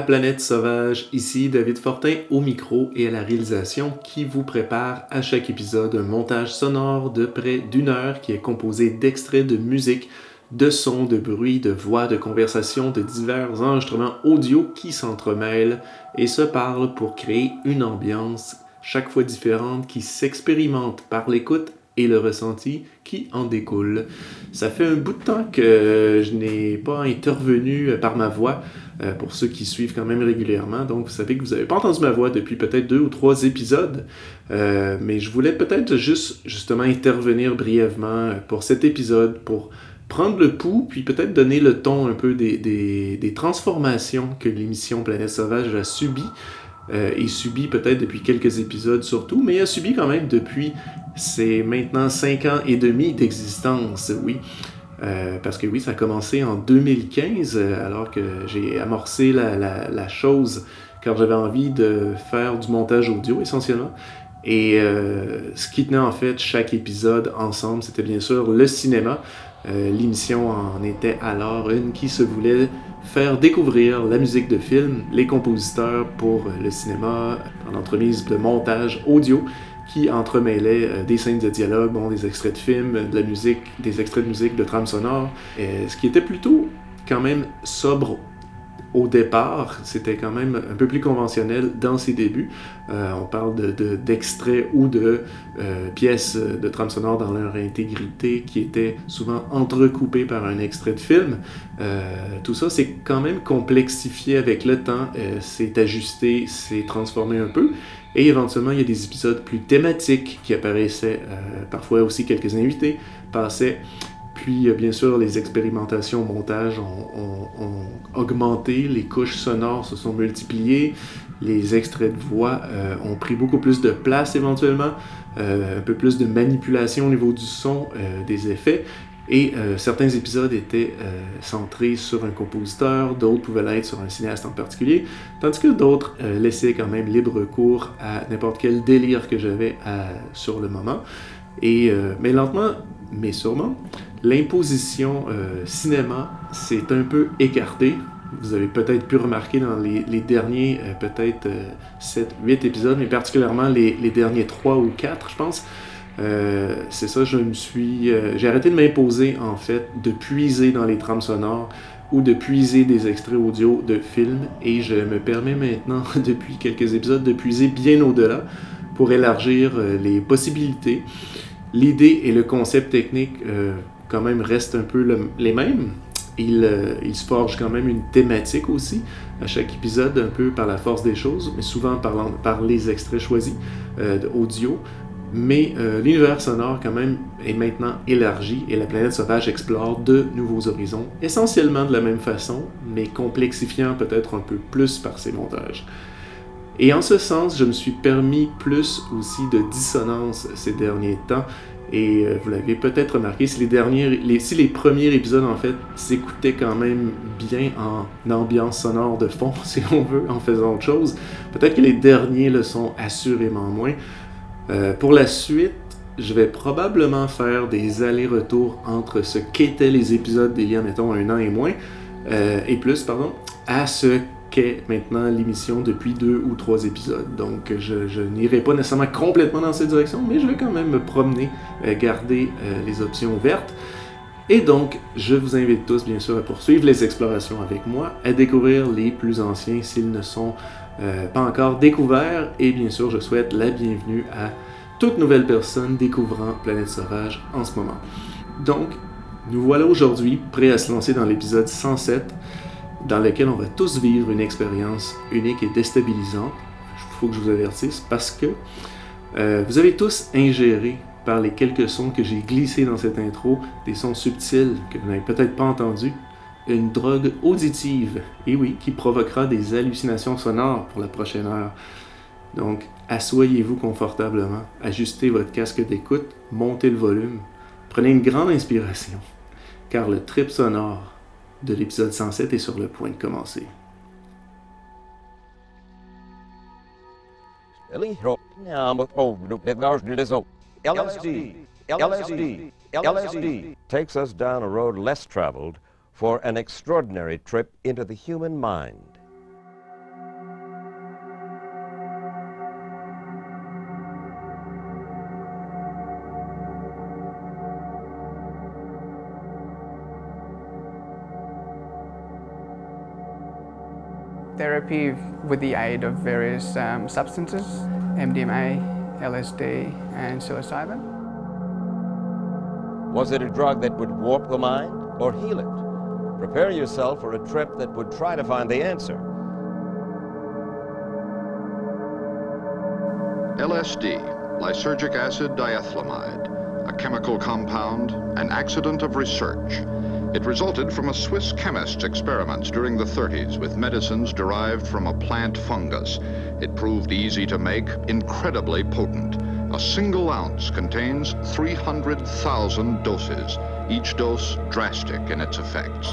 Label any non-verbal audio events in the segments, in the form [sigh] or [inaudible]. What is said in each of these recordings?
Planète Sauvage, ici David Fortin au micro et à la réalisation qui vous prépare à chaque épisode un montage sonore de près d'une heure qui est composé d'extraits de musique, de sons, de bruits, de voix, de conversations, de divers enregistrements audio qui s'entremêlent et se parlent pour créer une ambiance chaque fois différente qui s'expérimente par l'écoute et le ressenti qui en découle. Ça fait un bout de temps que je n'ai pas intervenu par ma voix euh, pour ceux qui suivent quand même régulièrement. Donc, vous savez que vous n'avez pas entendu ma voix depuis peut-être deux ou trois épisodes, euh, mais je voulais peut-être juste justement intervenir brièvement pour cet épisode, pour prendre le pouls, puis peut-être donner le ton un peu des, des, des transformations que l'émission Planète Sauvage a subies euh, et subit peut-être depuis quelques épisodes surtout, mais a subi quand même depuis ses maintenant 5 ans et demi d'existence, oui. Euh, parce que oui, ça a commencé en 2015, euh, alors que j'ai amorcé la, chose quand j'avais envie de faire du montage audio essentiellement. Et euh, ce qui tenait en fait chaque épisode ensemble, c'était bien sûr le cinéma. L'émission en était alors une qui se voulait faire découvrir la musique de film, les compositeurs pour le cinéma, en entremise de montage audio qui entremêlait euh, des scènes de dialogue, bon, des extraits de films, de la musique, des extraits de musique, de trame sonore, ce qui était plutôt quand même sobre au départ, c'était quand même un peu plus conventionnel dans ses débuts. Euh, on parle d'extraits de, ou de euh, pièces de trame sonore dans leur intégrité qui étaient souvent entrecoupées par un extrait de film. Euh, tout ça, c'est quand même complexifié avec le temps, c'est ajusté, c'est transformé un peu. Et éventuellement, il y a des épisodes plus thématiques qui apparaissaient, parfois aussi quelques invités passaient. Puis, bien sûr, les expérimentations au montage ont, augmenté, les couches sonores se sont multipliées, les extraits de voix euh, ont pris beaucoup plus de place éventuellement, euh, un peu plus de manipulation au niveau du son, euh, des effets. Et certains épisodes étaient centrés sur un compositeur, d'autres pouvaient l'être sur un cinéaste en particulier, tandis que d'autres laissaient quand même libre cours à n'importe quel délire que j'avais sur le moment. Et, mais lentement, mais sûrement, l'imposition euh, cinéma s'est un peu écartée. Vous avez peut-être pu remarquer dans les, derniers, euh, peut-être 7, euh, 8 épisodes, mais particulièrement les, les, derniers 3 ou 4, je pense. c'est ça, je me suis. j'ai arrêté de m'imposer, en fait, de puiser dans les trames sonores ou de puiser des extraits audio de films, et je me permets maintenant, [laughs] depuis quelques épisodes, de puiser bien au-delà pour élargir les possibilités. L'idée et le concept technique quand même restent un peu les mêmes. Il, euh, se forge quand même une thématique aussi à chaque épisode, un peu par la force des choses, mais souvent par, par les extraits choisis euh, audio. Mais euh, l'univers sonore quand même est maintenant élargi et la planète sauvage explore de nouveaux horizons, essentiellement de la même façon, mais complexifiant peut-être un peu plus par ses montages. Et en ce sens, je me suis permis plus aussi de dissonance ces derniers temps, et euh, vous l'avez peut-être remarqué, si les, premiers épisodes, en fait, s'écoutaient quand même bien en ambiance sonore de fond, [laughs] si on veut, en faisant autre chose, peut-être que les derniers le sont assurément moins. Euh, pour la suite, je vais probablement faire des allers-retours entre ce qu'étaient les épisodes d'il y a, mettons, un an et moins, euh, et plus, pardon, à ce qu'est maintenant l'émission depuis deux ou trois épisodes. Donc je, n'irai pas nécessairement complètement dans cette direction, mais je vais quand même me promener, euh, garder euh, les options ouvertes. Et donc, je vous invite tous, bien sûr, à poursuivre les explorations avec moi, à découvrir les plus anciens s'ils ne sont euh, pas encore découverts. Et bien sûr, je souhaite la bienvenue à toute nouvelle personne découvrant Planète Sauvage en ce moment. Donc, nous voilà aujourd'hui prêts à se lancer dans l'épisode 107 dans lequel on va tous vivre une expérience unique et déstabilisante. Il faut que je vous avertisse parce que euh, vous avez tous ingéré par les quelques sons que j'ai glissés dans cette intro, des sons subtils que vous n'avez peut-être pas entendus, une drogue auditive, et oui, qui provoquera des hallucinations sonores pour la prochaine heure. Donc, assoyez-vous confortablement, ajustez votre casque d'écoute, montez le volume, prenez une grande inspiration, car le trip sonore de l'épisode 107 est sur le point de commencer. LSD, LSD, LSD takes us down a road less traveled for an extraordinary trip into the human mind. Therapy with the aid of various um, substances, MDMA, LSD, and psilocybin. Was it a drug that would warp the mind or heal it? Prepare yourself for a trip that would try to find the answer. LSD, lysergic acid diethylamide, a chemical compound, an accident of research. It resulted from a Swiss chemist's experiments during the 30s with medicines derived from a plant fungus. It proved easy to make, incredibly potent. A single ounce contains 300,000 doses, each dose drastic in its effects.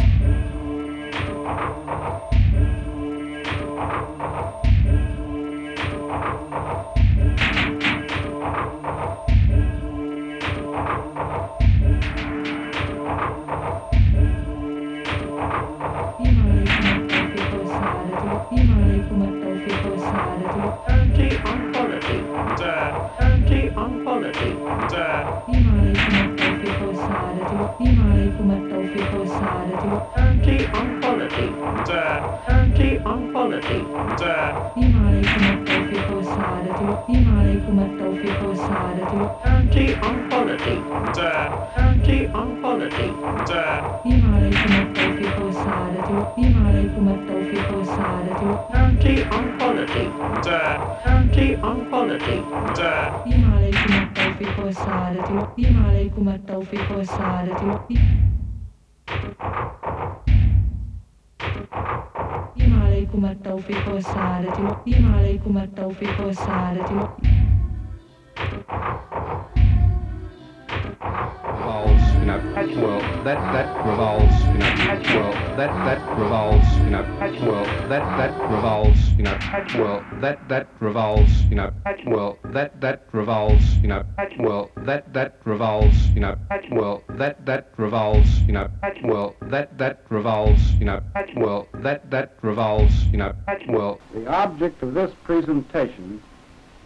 that that revolves, you know, well, that that revolves, you know, well, that that revolves, you know, well, that that revolves, you know, well, that that revolves, you know, well, that that revolves, you know, well. The object of this presentation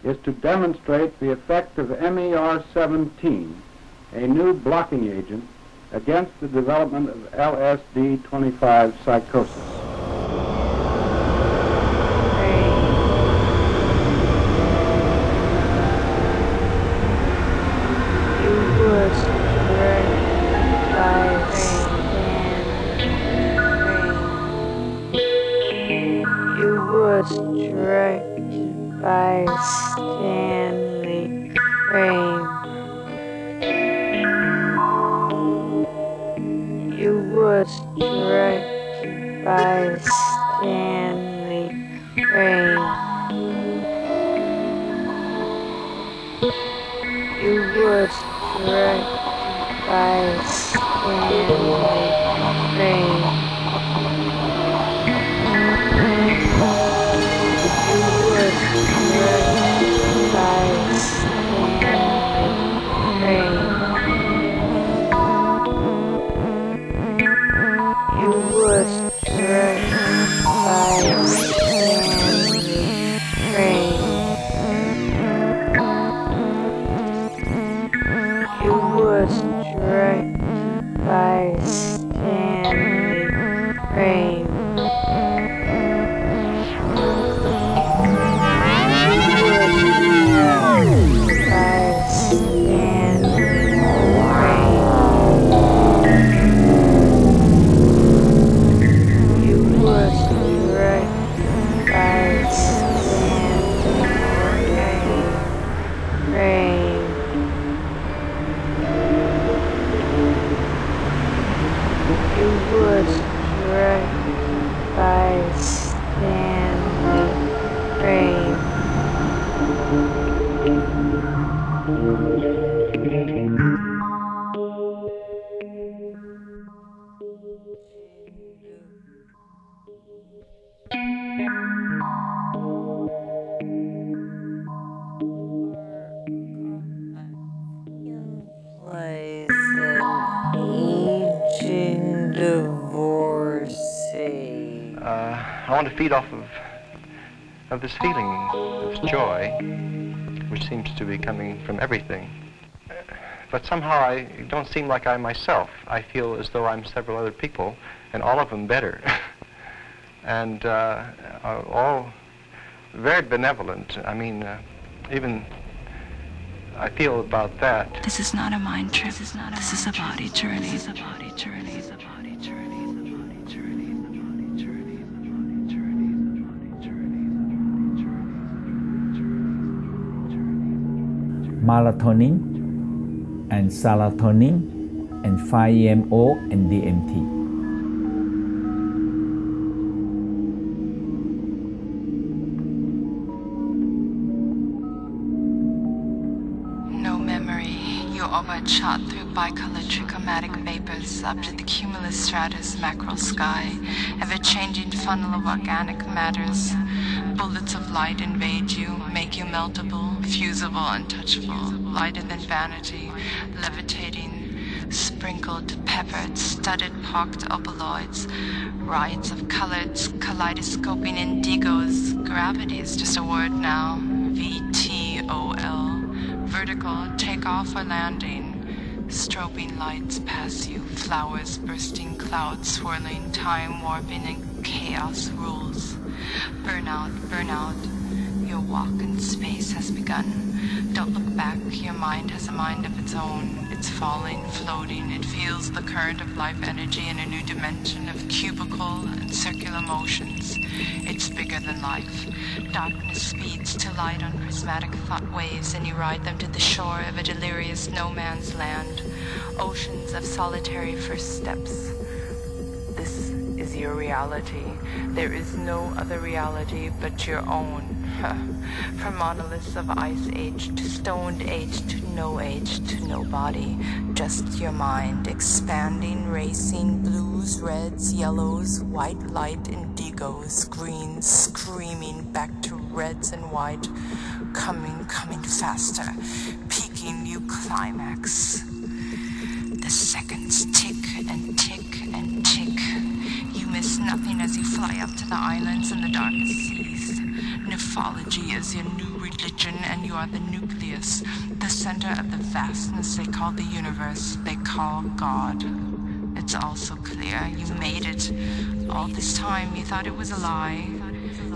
is to demonstrate the effect of MER17, a new blocking agent against the development of LSD-25 psychosis. To feed off of of this feeling of joy, which seems to be coming from everything. But somehow I don't seem like I myself. I feel as though I'm several other people, and all of them better, [laughs] and uh, all very benevolent. I mean, uh, even I feel about that. This is not a mind trip. This is not a. This is a body journey. This is a body journey. Melatonin and serotonin and 5-MeO and DMT. Shot through bicolor trichromatic vapors up to the cumulus stratus macro sky, ever-changing funnel of organic matters. Bullets of light invade you, make you meltable, fusible, untouchable, lighter than vanity, levitating, sprinkled, peppered, studded, pocked opaloids, riots of colors, kaleidoscoping indigos. Gravity is just a word now. VTOL. Vertical, takeoff or landing. Strobing lights pass you, flowers bursting, clouds swirling, time warping, and chaos rules. Burnout, burnout. Your walk in space has begun. Don't look back, your mind has a mind of its own. It's falling, floating, it feels the current of life energy in a new dimension of cubical and circular motions. It's bigger than life. Darkness speeds to light on prismatic thought waves, and you ride them to the shore of a delirious no man's land. Oceans of solitary first steps. Your reality. There is no other reality but your own. From monoliths of ice age to stoned age to no age to no body. Just your mind expanding, racing, blues, reds, yellows, white light, indigos, greens, screaming back to reds and white. Coming, coming faster, peaking new climax. The seconds tick nothing as you fly up to the islands and the darkest seas. Nephology is your new religion, and you are the nucleus, the center of the vastness they call the universe, they call God. It's also clear you made it. All this time you thought it was a lie.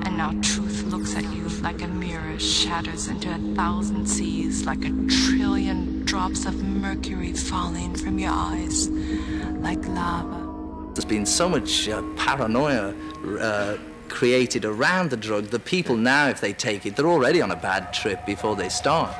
And now truth looks at you like a mirror, shatters into a thousand seas, like a trillion drops of mercury falling from your eyes, like lava. There's been so much uh, paranoia uh, created around the drug that people now, if they take it, they're already on a bad trip before they start.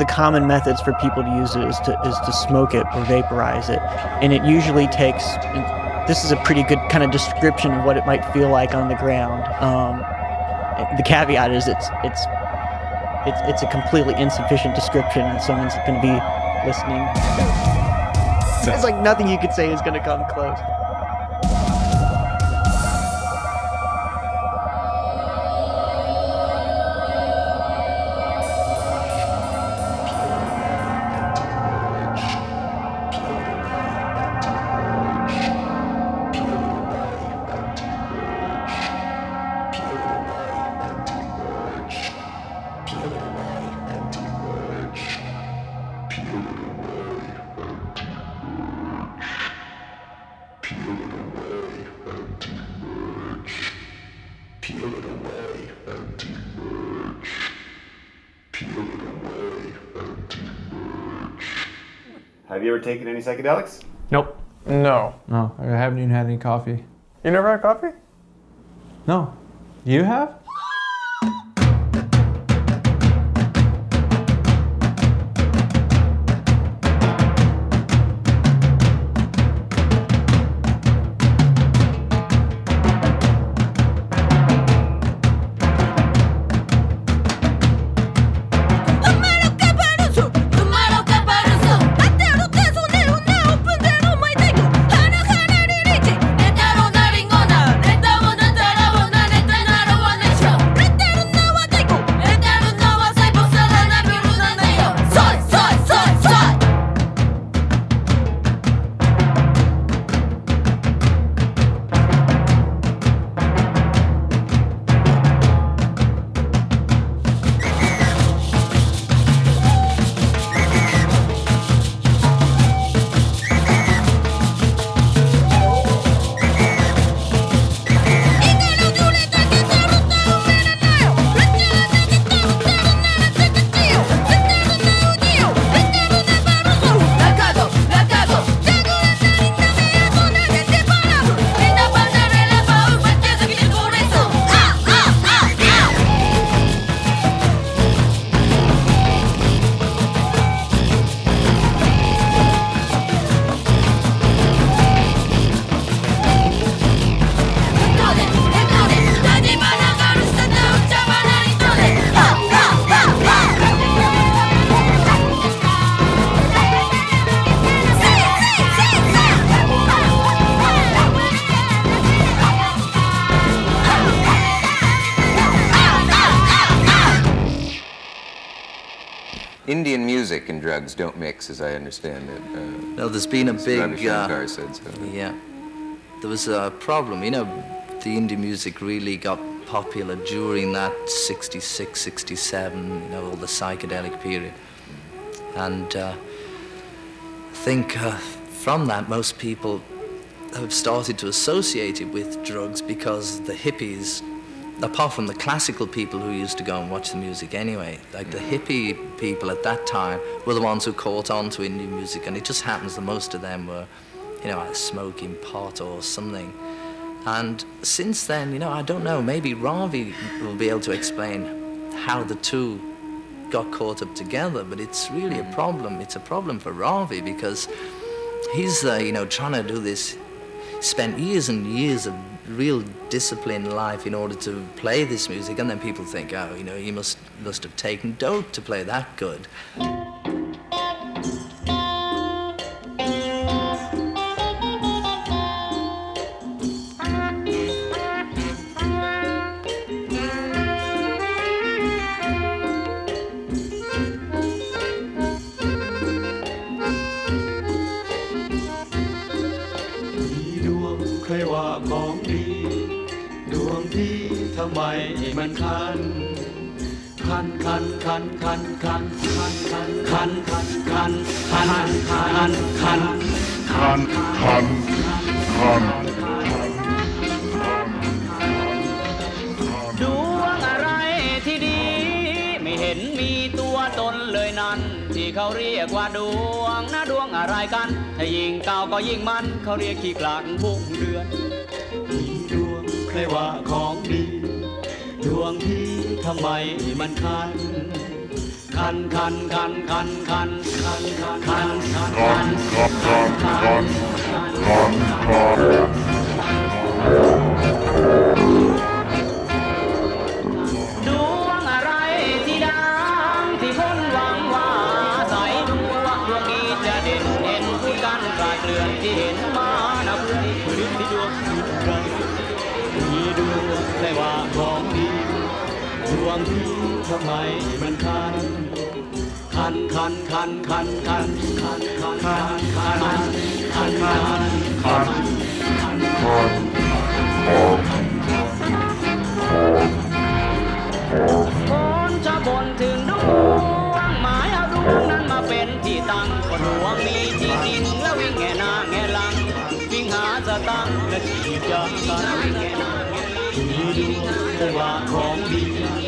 Of the common methods for people to use it is to is to smoke it or vaporize it, and it usually takes. This is a pretty good kind of description of what it might feel like on the ground. Um, the caveat is it's it's it's it's a completely insufficient description, and someone's going to be listening. It's like nothing you could say is going to come close. Taken any psychedelics? Nope. No. No, I haven't even had any coffee. You never had coffee? No. You have? Indian music and drugs don't mix, as I understand it. Uh, No, there's been a big. Shankar said so. Yeah. There was a problem. You know, the indie music really got popular during that 66, 67, you know, all the psychedelic period. And uh, I think uh, from that, most people have started to associate it with drugs because the hippies, apart from the classical people who used to go and watch the music anyway, like the hippie people at that time were the ones who caught on to Indian music, and it just happens that most of them were, you know, smoking pot or something. And since then, you know, I don't know, maybe Ravi will be able to explain how the two got caught up together, but it's really a problem. It's a problem for Ravi because he's, uh, you know, trying to do this, spent years and years of real disciplined life in order to play this music, and then people think, oh, you know, he must, must have taken dope to play that good. ไมมันคันคันคันคันคันคันคันคันคันคันคันคันคันคันคันคันคันดวงอะไรที่ดี ไม่เห็นมีตัวตนเลยนั้น ที่เขาเรียกว่าดวงนะดวงอะไรกันถ้ายิ่งเก่าก็ยิ่งมันเขาเรียกขี้กลากพุ่งเดือนมีดวงใครว่าของดี ดวงที่ทำไมมันคัน คันคันคันคันคันคันคันคันคันคันคันคันคันด ไม่มันคัน คันคันคันคันคันคันคันคันคันคันคันคันคันคันชอบบ่นถึงดวงหมายเอาดวงนั้นมาเป็นที่ตั้งก็ดวงมีจริงๆแล้ววิ่งแง่หน้าแง่หลัง วิ่งหาสตังและขีดยากันวิ่งแง่หน้าแง่หลังมีดวงแต่ว่าของดี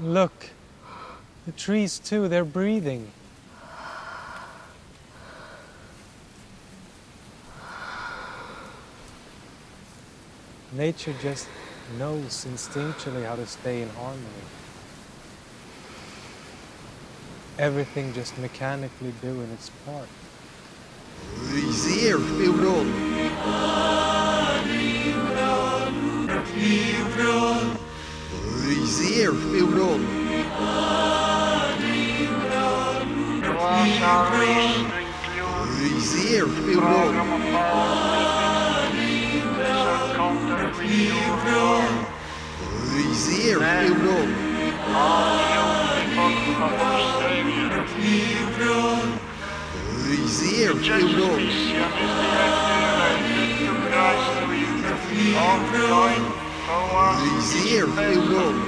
Look, the trees too, they're breathing. Nature just knows instinctually how to stay in harmony. Everything just mechanically doing its part. Zeer speelron. Zeer dizer eu rolo. Dizer eu rolo. Dizer eu rolo. Dizer eu rolo. Dizer eu rolo.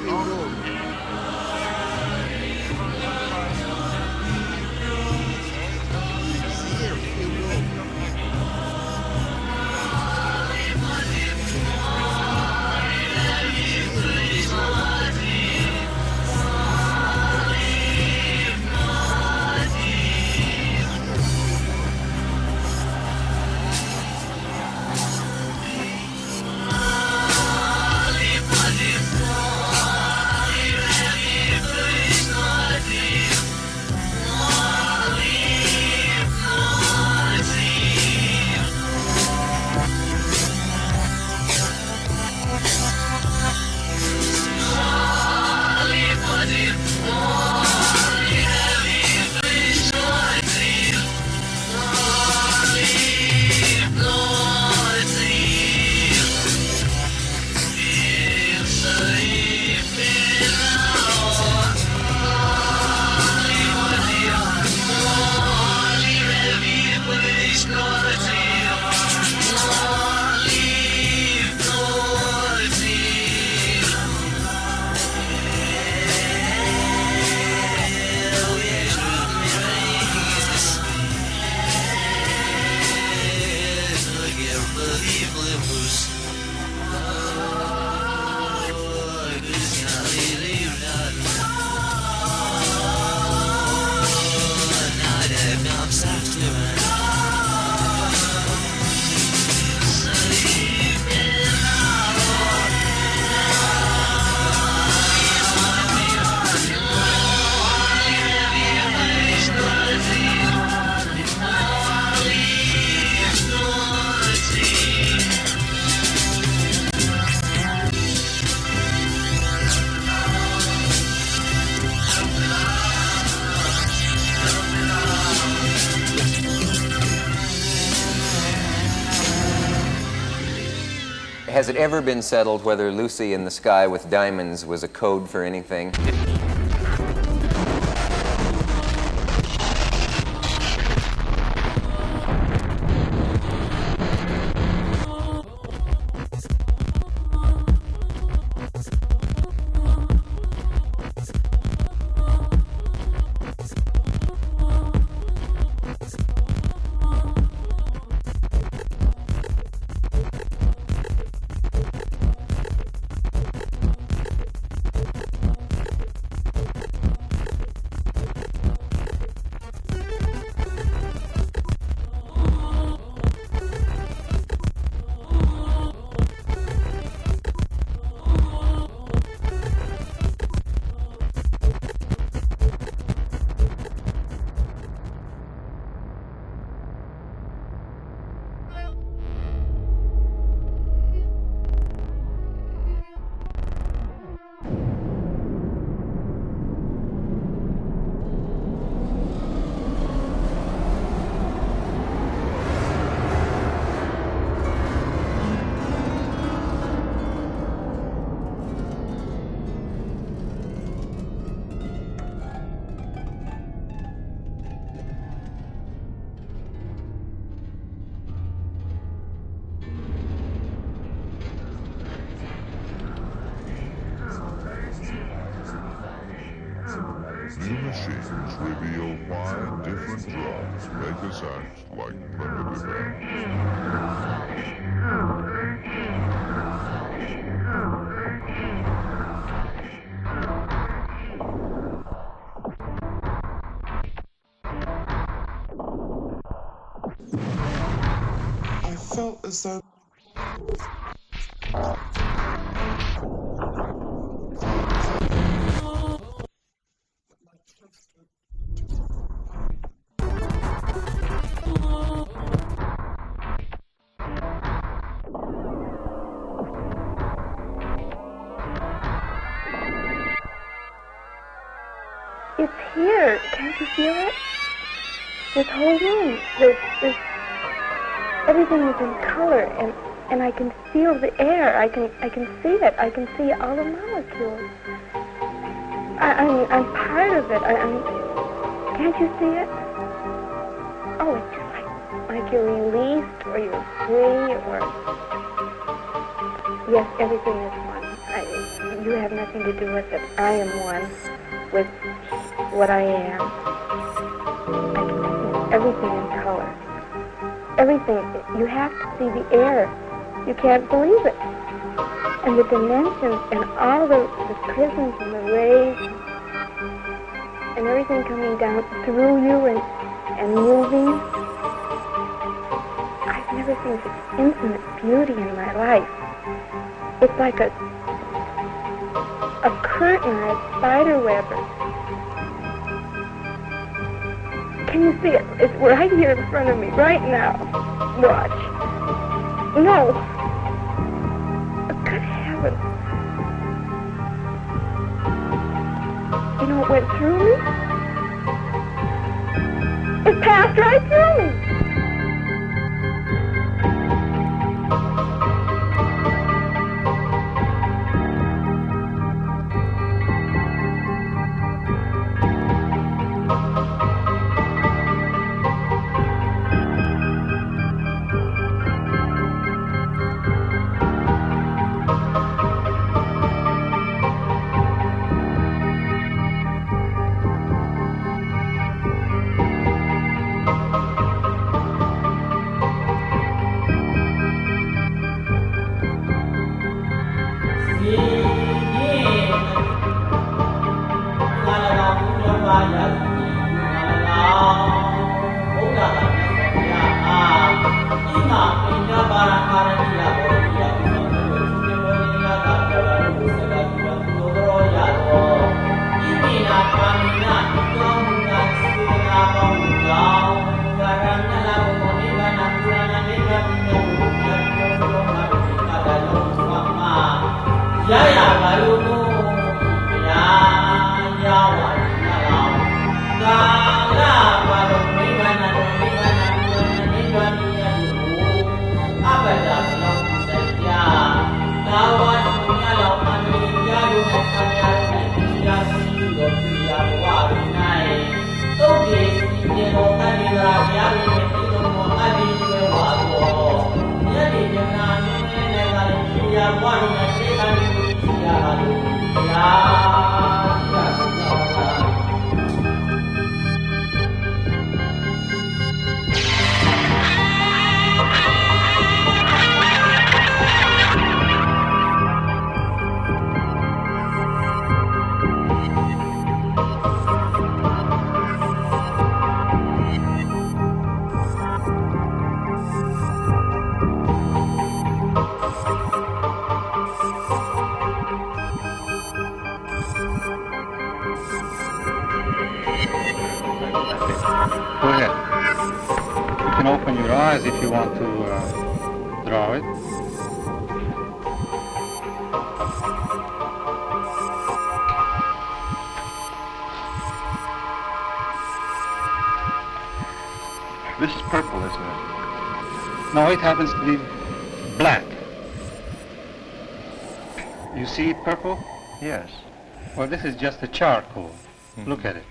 Has it ever been settled whether Lucy in the Sky with Diamonds was a code for anything? New machines reveal why different drugs make us act like primitive animals. Mm-hmm. room. This, this, everything is in color, and and I can feel the air. I can I can see it. I can see all the molecules. I, I'm I'm part of it. I, I'm. Can't you see it? Oh, it's just like like you're released, or you're free, or yes, everything is one. I, you have nothing to do with it. I am one with what I am. Everything in color. Everything. You have to see the air. You can't believe it. And the dimensions and all the, the prisms and the rays and everything coming down through you and, and moving. I've never seen such infinite beauty in my life. It's like a a curtain or a spider web. Can you see it? It's right here in front of me, right now. Watch. No. Good heavens. You know, what went through me. It passed right through me. Go if you want to uh, draw it. This is purple, isn't it? No, it happens to be black. You see purple? Yes. Well, this is just a charcoal. Look at it.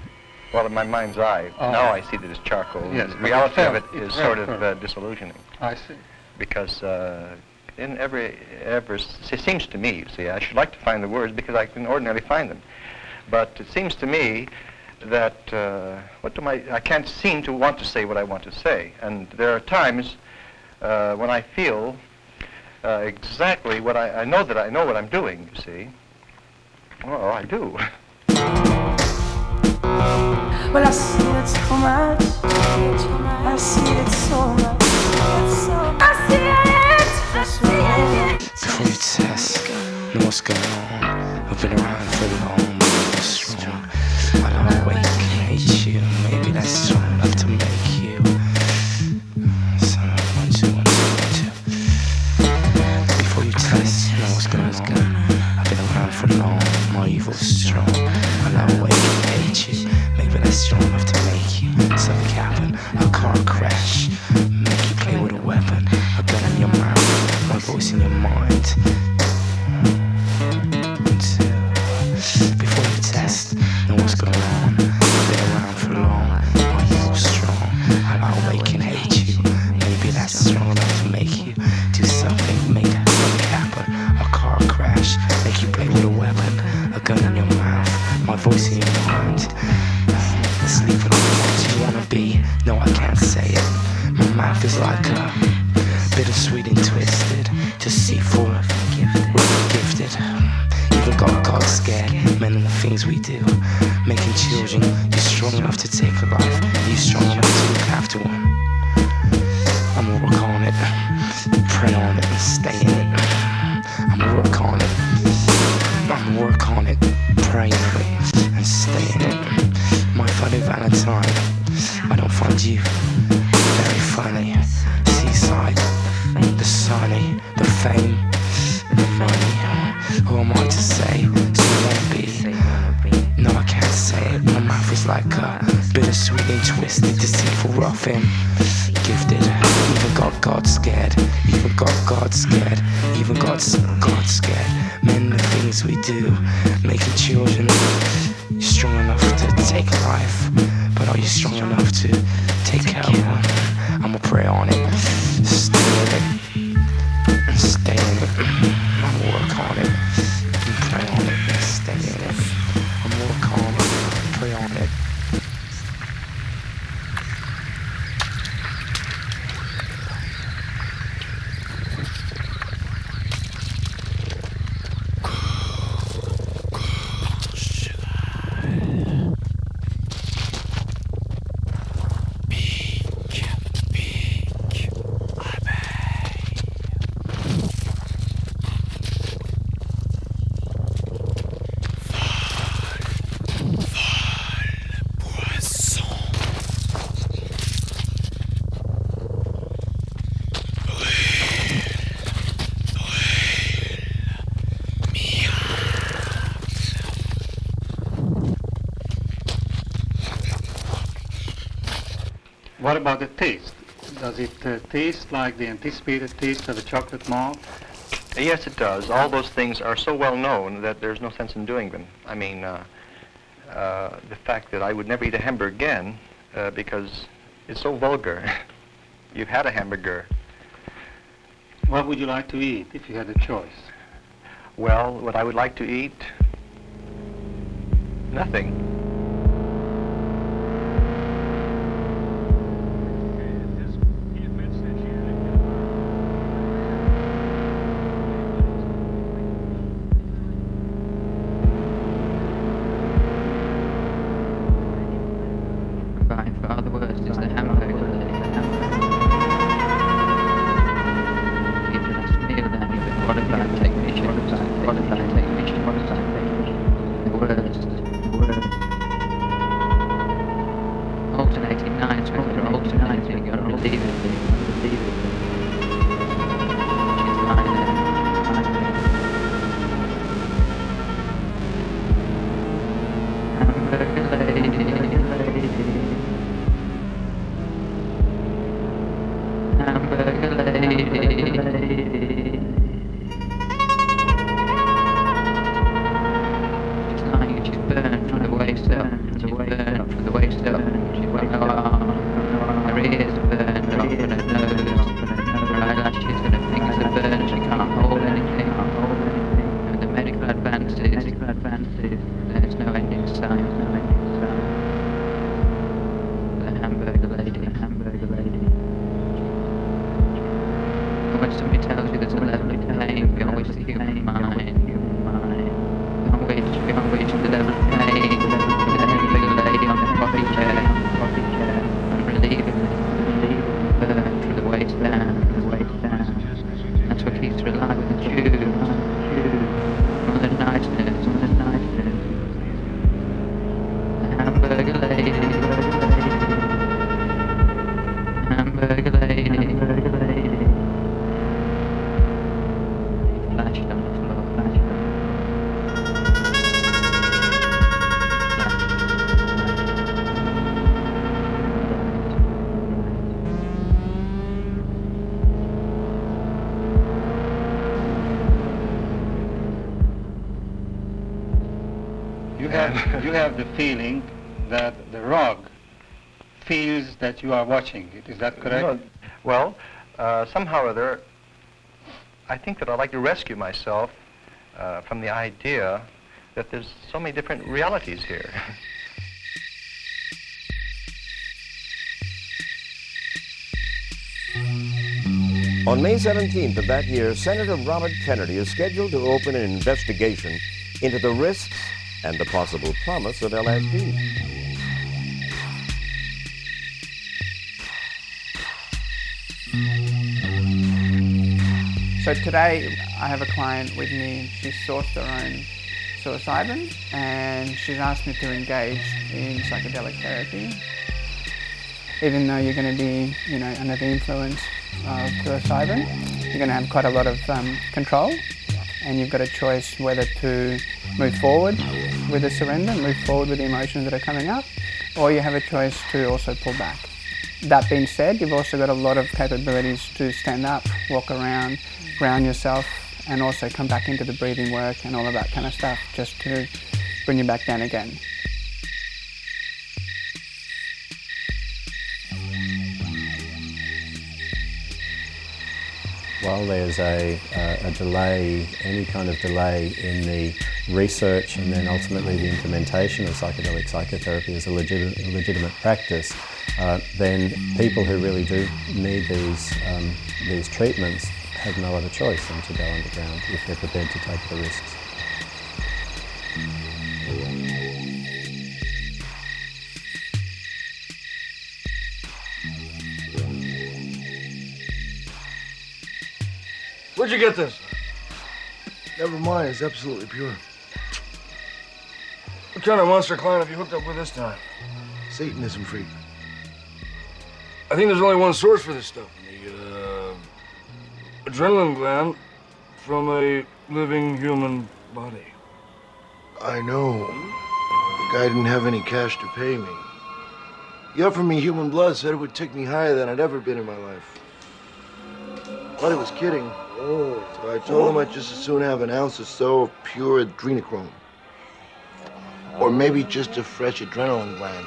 Well, in my mind's eye, Oh. now I see that it's charcoal. Yes, the reality of it is sort of uh, disillusioning. I see. Because uh, in every, ever, it seems to me, you see, I should like to find the words because I can ordinarily find them. But it seems to me that, uh, what do my, I can't seem to want to say what I want to say. And there are times uh, when I feel uh, exactly what I, I know that I know what I'm doing, you see. Well, I do. [laughs] Well, I see it so much. I see it so much. I see it. I see it. Before you test, know what's going on. I've been around for long, deceitful rough him. Gifted, even God got scared. Even God got scared. Even God got scared. Men, the things we do, making children strong enough to take life. But are you strong enough to take care of one? I'ma pray on it. Stay on it. Stay on it. Work on it. about the taste? Does it uh, taste like the anticipated taste of a chocolate malt? Yes, it does. All those things are so well known that there's no sense in doing them. I mean, uh, uh, the fact that I would never eat a hamburger again uh, because it's so vulgar. [laughs] You've had a hamburger. What would you like to eat if you had a choice? Well, what I would like to eat? Nothing. you have the feeling that the rug feels that you are watching it. Is that correct? No. Well, uh, somehow or other, I think that I'd like to rescue myself uh, from the idea that there's so many different realities here. On May 17th of that year, Senator Robert Kennedy is scheduled to open an investigation into the risks and the possible promise of LSD. So today I have a client with me. She's sourced her own psilocybin and she's asked me to engage in psychedelic therapy. Even though you're going to be, you know, under the influence of psilocybin, you're going to have quite a lot of um, control and you've got a choice whether to move forward with the surrender, move forward with the emotions that are coming up, or you have a choice to also pull back. That being said, you've also got a lot of capabilities to stand up, walk around, ground yourself, and also come back into the breathing work and all of that kind of stuff just to bring you back down again. While there's a, a, delay, any kind of delay in the research and then ultimately the implementation of psychedelic psychotherapy as a legit, legitimate practice, uh, then people who really do need these, um, these treatments have no other choice than to go underground if they're prepared to take the risks. Where'd you get this? Never mind, it's absolutely pure. What kind of monster client have you hooked up with this time? Satanism freak. I think there's only one source for this stuff. The uh, adrenaline gland from a living human body. I know. The guy didn't have any cash to pay me. He offered me human blood, said it would take me higher than I'd ever been in my life. Thought he was kidding. Oh. So I told him I'd just as soon have an ounce or so of pure adrenochrome. Or maybe just a fresh adrenaline gland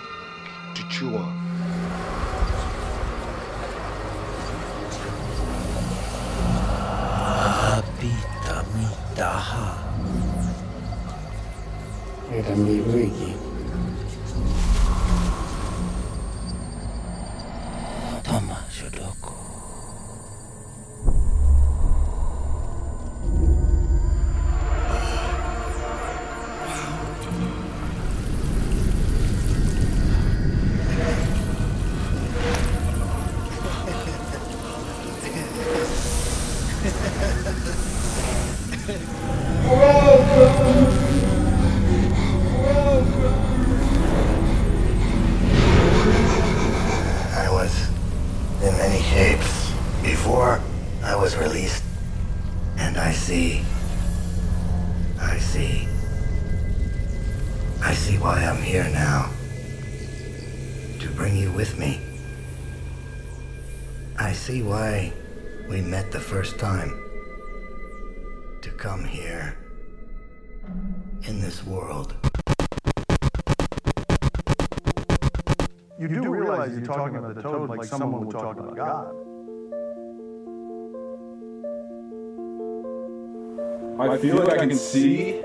to chew on. Habita mi taha. Era mi wiki. I was in many shapes before I was released. And I see. I see. I see why I'm here now. To bring you with me. I see why we met the first time. Like someone would talk about God. I feel like I can see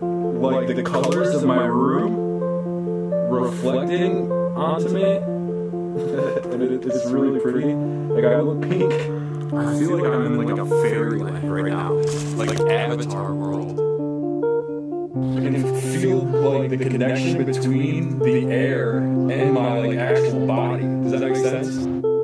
like the colors of my room reflecting onto me, [laughs] and it, it's really pretty. Like I look pink. I feel like I'm in like a fairyland right now, like an Avatar world. I can feel like the connection between the air and my like actual body. Does that make sense?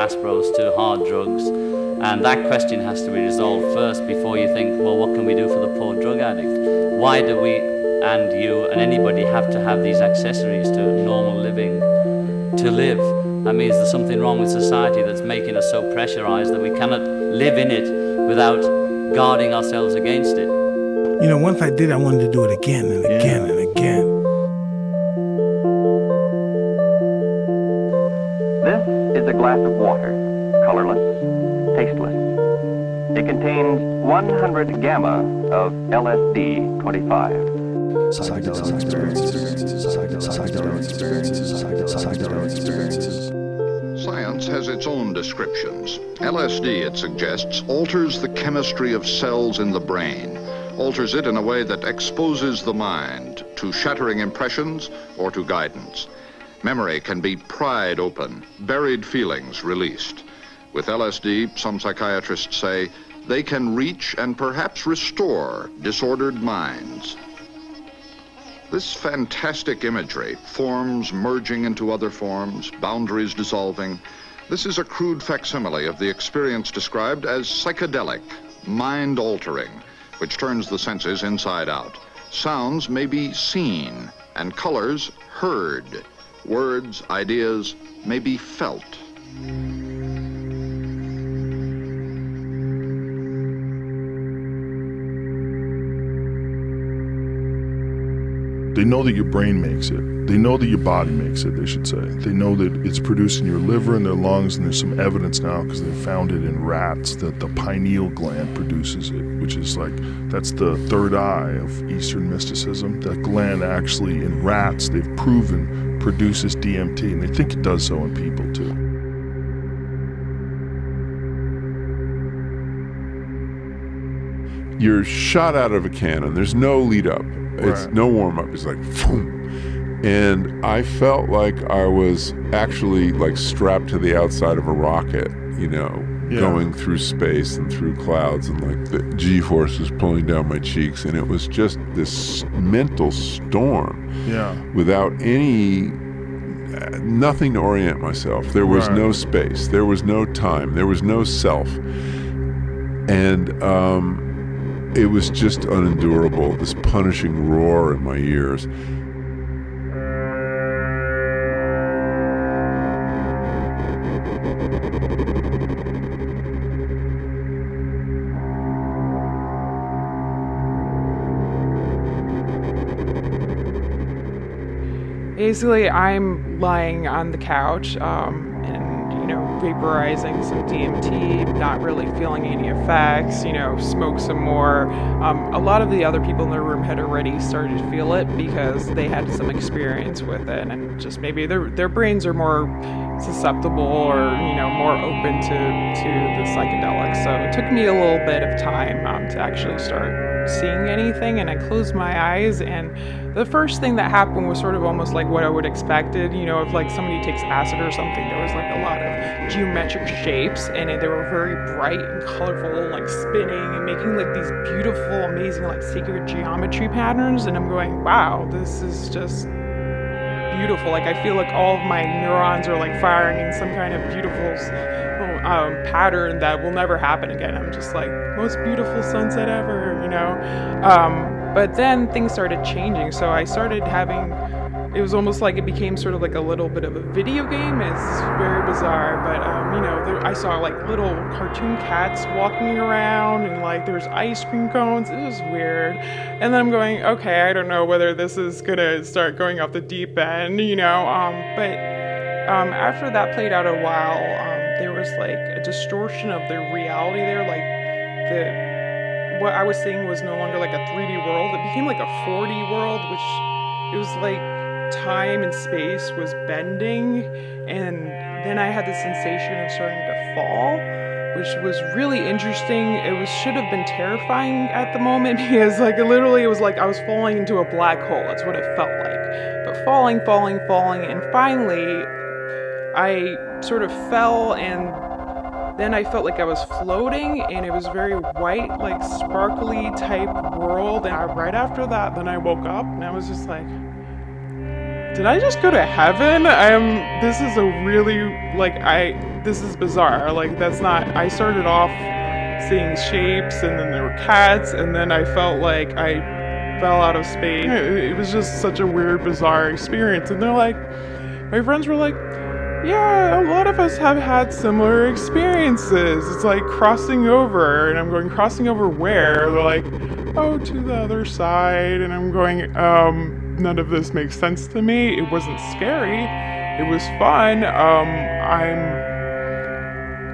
Alcohol to to hard drugs? And that question has to be resolved first before you think, well, what can we do for the poor drug addict? Why do we and you and anybody have to have these accessories to normal living to live? That means there's something wrong with society that's making us so pressurized that we cannot live in it without guarding ourselves against it. You know, once I did, I wanted to do it again and again and glass of water, colorless, tasteless. It contains 100 gamma of LSD 25. Psychedelic experiences. Psychedelic experiences. Psychedelic experiences. Science has its own descriptions. LSD, it suggests, alters the chemistry of cells in the brain, alters it in a way that exposes the mind to shattering impressions or to guidance. Memory can be pried open, buried feelings released. With LSD, some psychiatrists say, they can reach and perhaps restore disordered minds. This fantastic imagery, forms merging into other forms, boundaries dissolving, this is a crude facsimile of the experience described as psychedelic, mind altering, which turns the senses inside out. Sounds may be seen, and colors heard. Words, ideas may be felt. They know that your brain makes it. They know that your body makes it, they should say. They know that it's produced in your liver and their lungs, and there's some evidence now because they found it in rats that the pineal gland produces it, which is like, that's the third eye of Eastern mysticism. That gland actually, in rats, they've proven produces DMT, and they think it does so in people too. You're shot out of a cannon. There's no lead up. It's Right. no warm up. It's like, boom. And I felt like I was actually like strapped to the outside of a rocket, you know, Yeah. going through space and through clouds, and like the G forces pulling down my cheeks. And it was just this mental storm Yeah. without any nothing to orient myself. There was Right. no space. There was no time. There was no self. And um, it was just unendurable. This punishing roar in my ears. Basically, I'm lying on the couch um, and, you know, vaporizing some DMT, not really feeling any effects, you know, smoke some more. Um, a lot of the other people in the room had already started to feel it because they had some experience with it and just maybe their, their brains are more susceptible or, you know, more open to, to the psychedelics. So it took me a little bit of time um, to actually start seeing anything and I closed my eyes and the first thing that happened was sort of almost like what I would expected, you know, if like somebody takes acid or something, there was like a lot of geometric shapes and they were very bright and colorful, like spinning and making like these beautiful, amazing, like sacred geometry patterns. And I'm going, wow, this is just beautiful. Like I feel like all of my neurons are like firing in some kind of beautiful um, pattern that will never happen again. I'm just like most beautiful sunset ever, know. Um, but then things started changing, so I started having. It was almost like it became sort of like a little bit of a video game. It's very bizarre, but um, you know, there, I saw like little cartoon cats walking around, and like there's ice cream cones. It was weird. And then I'm going, okay, I don't know whether this is gonna start going off the deep end, you know. Um, but um, after that played out a while, um, there was like a distortion of the reality there. Like the what I was seeing was no longer like a 3D world. It became like a 4D world, which it was like time and space was bending, and then I had the sensation of starting to fall. Which was really interesting. It was should have been terrifying at the moment [laughs] because like it literally it was like I was falling into a black hole. That's what it felt like. But falling, falling, falling, and finally I sort of fell and then I felt like I was floating and it was very white, like sparkly type world. And I, right after that, then I woke up and I was just like, did I just go to heaven? I'm this is a really like I this is bizarre. Like that's not I started off seeing shapes and then there were cats and then I felt like I fell out of space. It was just such a weird bizarre experience and they're like my friends were like yeah, a lot of us have had similar experiences. It's like crossing over, and I'm going, crossing over where? They're like, oh, to the other side. And I'm going, um, none of this makes sense to me. It wasn't scary, it was fun. Um, I'm,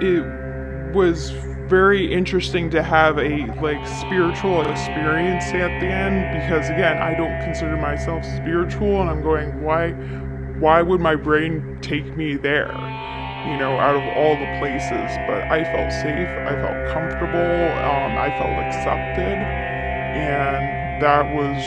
it was very interesting to have a like spiritual experience at the end because again i don't consider myself spiritual and i'm going why why would my brain take me there? You know, out of all the places. But I felt safe, I felt comfortable, um, I felt accepted, and that was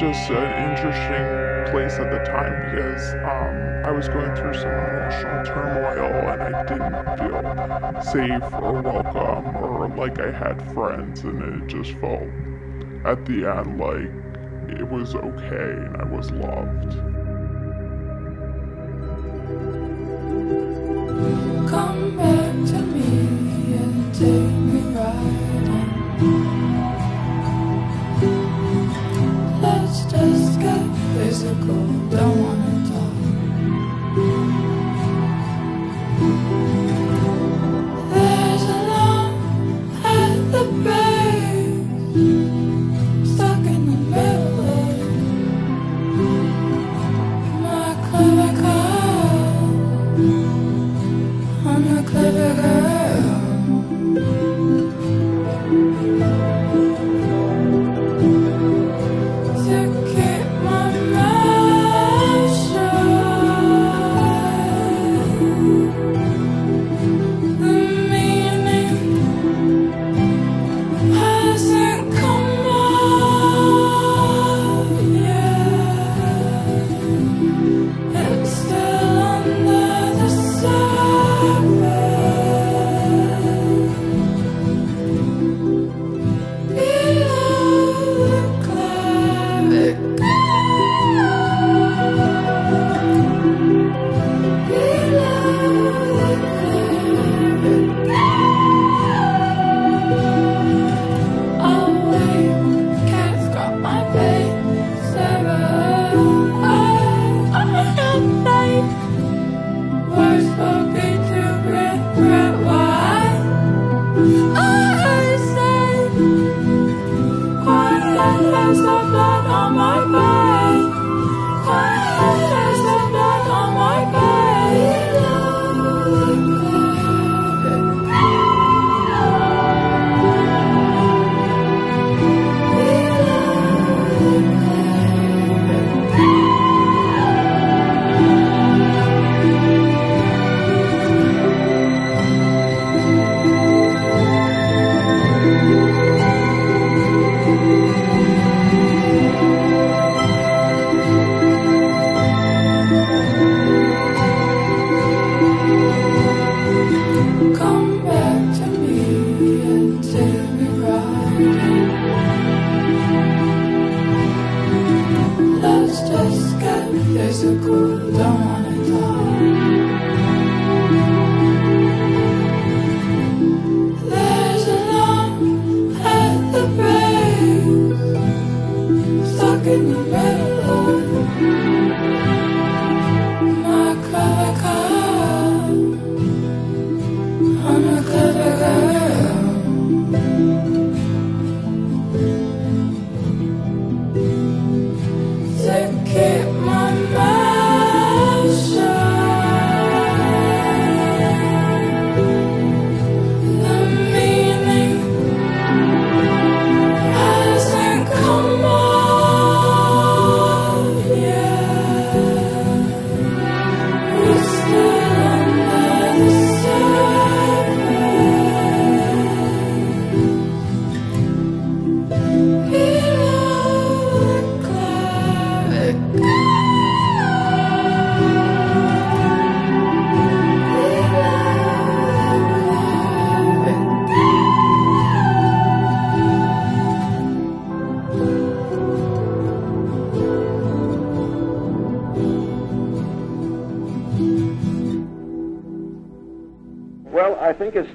just an interesting place at the time because um, I was going through some emotional turmoil and I didn't feel safe or welcome or like I had friends, and it just felt at the end like it was okay and I was loved. Let's just get physical, don't wanna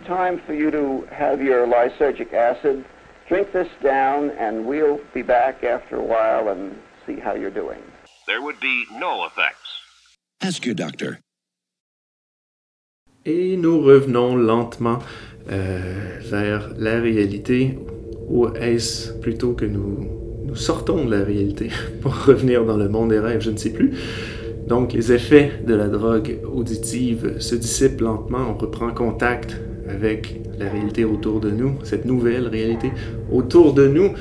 time for you to have your lysergic acid. Drink this down, and we'll be back after a while and see how you're doing. There would be no effects. Ask your doctor. Et nous revenons lentement euh, vers la réalité, ou est-ce plutôt que nous, nous sortons de la réalité [laughs] pour revenir dans le monde des rêves, je ne sais plus. Donc les effets de la drogue auditive se dissipent lentement, on reprend contact avec la réalité autour de nous, cette nouvelle réalité autour de nous.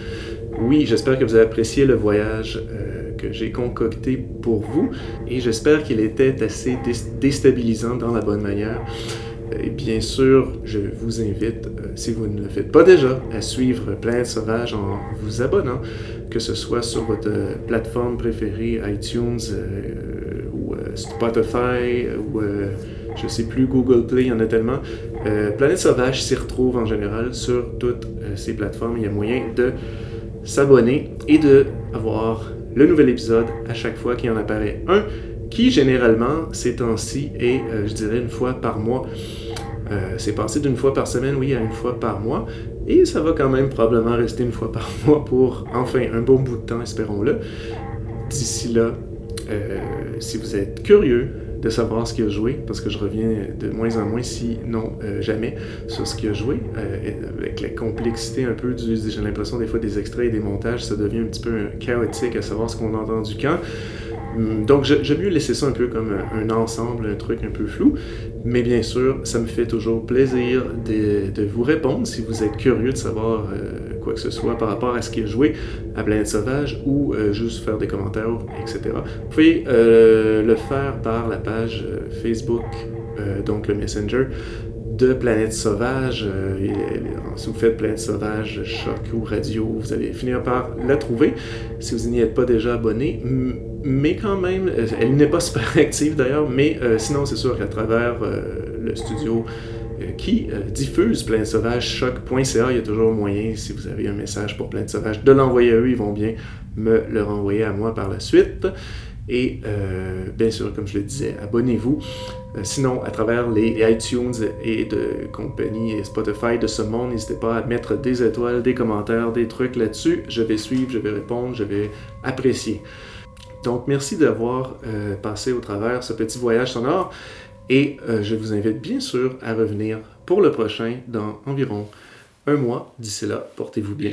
Oui, j'espère que vous avez apprécié le voyage euh, que j'ai concocté pour vous et j'espère qu'il était assez déstabilisant dans la bonne manière. Et bien sûr, je vous invite, euh, si vous ne le faites pas déjà, à suivre Planète Sauvage en vous abonnant, que ce soit sur votre plateforme préférée, iTunes euh, ou Spotify ou je sais plus, Google Play, il y en a tellement. Planète Sauvage s'y retrouve en général sur toutes ces plateformes. Il y a moyen de s'abonner et de avoir le nouvel épisode à chaque fois qu'il en apparaît un, qui généralement ces temps-ci est, euh, je dirais, une fois par mois. Euh, c'est passé d'une fois par semaine, oui, à une fois par mois. Et ça va quand même probablement rester une fois par mois pour, enfin, un bon bout de temps, espérons-le. D'ici là, euh, si vous êtes curieux de savoir ce qu'il a joué, parce que je reviens de moins en moins, si non euh, jamais, sur ce qu'il a joué. Euh, avec la complexité un peu, du, j'ai l'impression des fois des extraits et des montages, ça devient un petit peu chaotique à savoir ce qu'on a entendu quand. Hum, donc, j'aime mieux laisser ça un peu comme un ensemble, un truc un peu flou. Mais bien sûr, ça me fait toujours plaisir de, vous répondre si vous êtes curieux de savoir euh, quoi que ce soit par rapport à ce qui est joué à Planète Sauvage ou euh, juste faire des commentaires, etc. Vous pouvez euh, le faire par la page Facebook, donc le Messenger de Planète Sauvage. si vous faites Planète Sauvage, Choc ou Radio, vous allez finir par la trouver si vous n'y êtes pas déjà abonné mais quand même, euh, elle n'est pas super [laughs] active d'ailleurs, mais euh, sinon c'est sûr qu'à travers euh, le studio qui diffuse Plein Sauvage, choc.ca, il y a toujours moyen, si vous avez un message pour Plein Sauvage, de l'envoyer à eux, ils vont bien me le renvoyer à moi par la suite. Et bien sûr, comme je le disais, abonnez-vous. Sinon, à travers les iTunes et de compagnie Spotify de ce monde, n'hésitez pas à mettre des étoiles, des commentaires, des trucs là-dessus. Je vais suivre, je vais répondre, je vais apprécier. Donc, merci d'avoir euh, passé au travers ce petit voyage sonore et euh, je vous invite bien sûr à revenir pour le prochain dans environ un mois. D'ici là, portez-vous bien.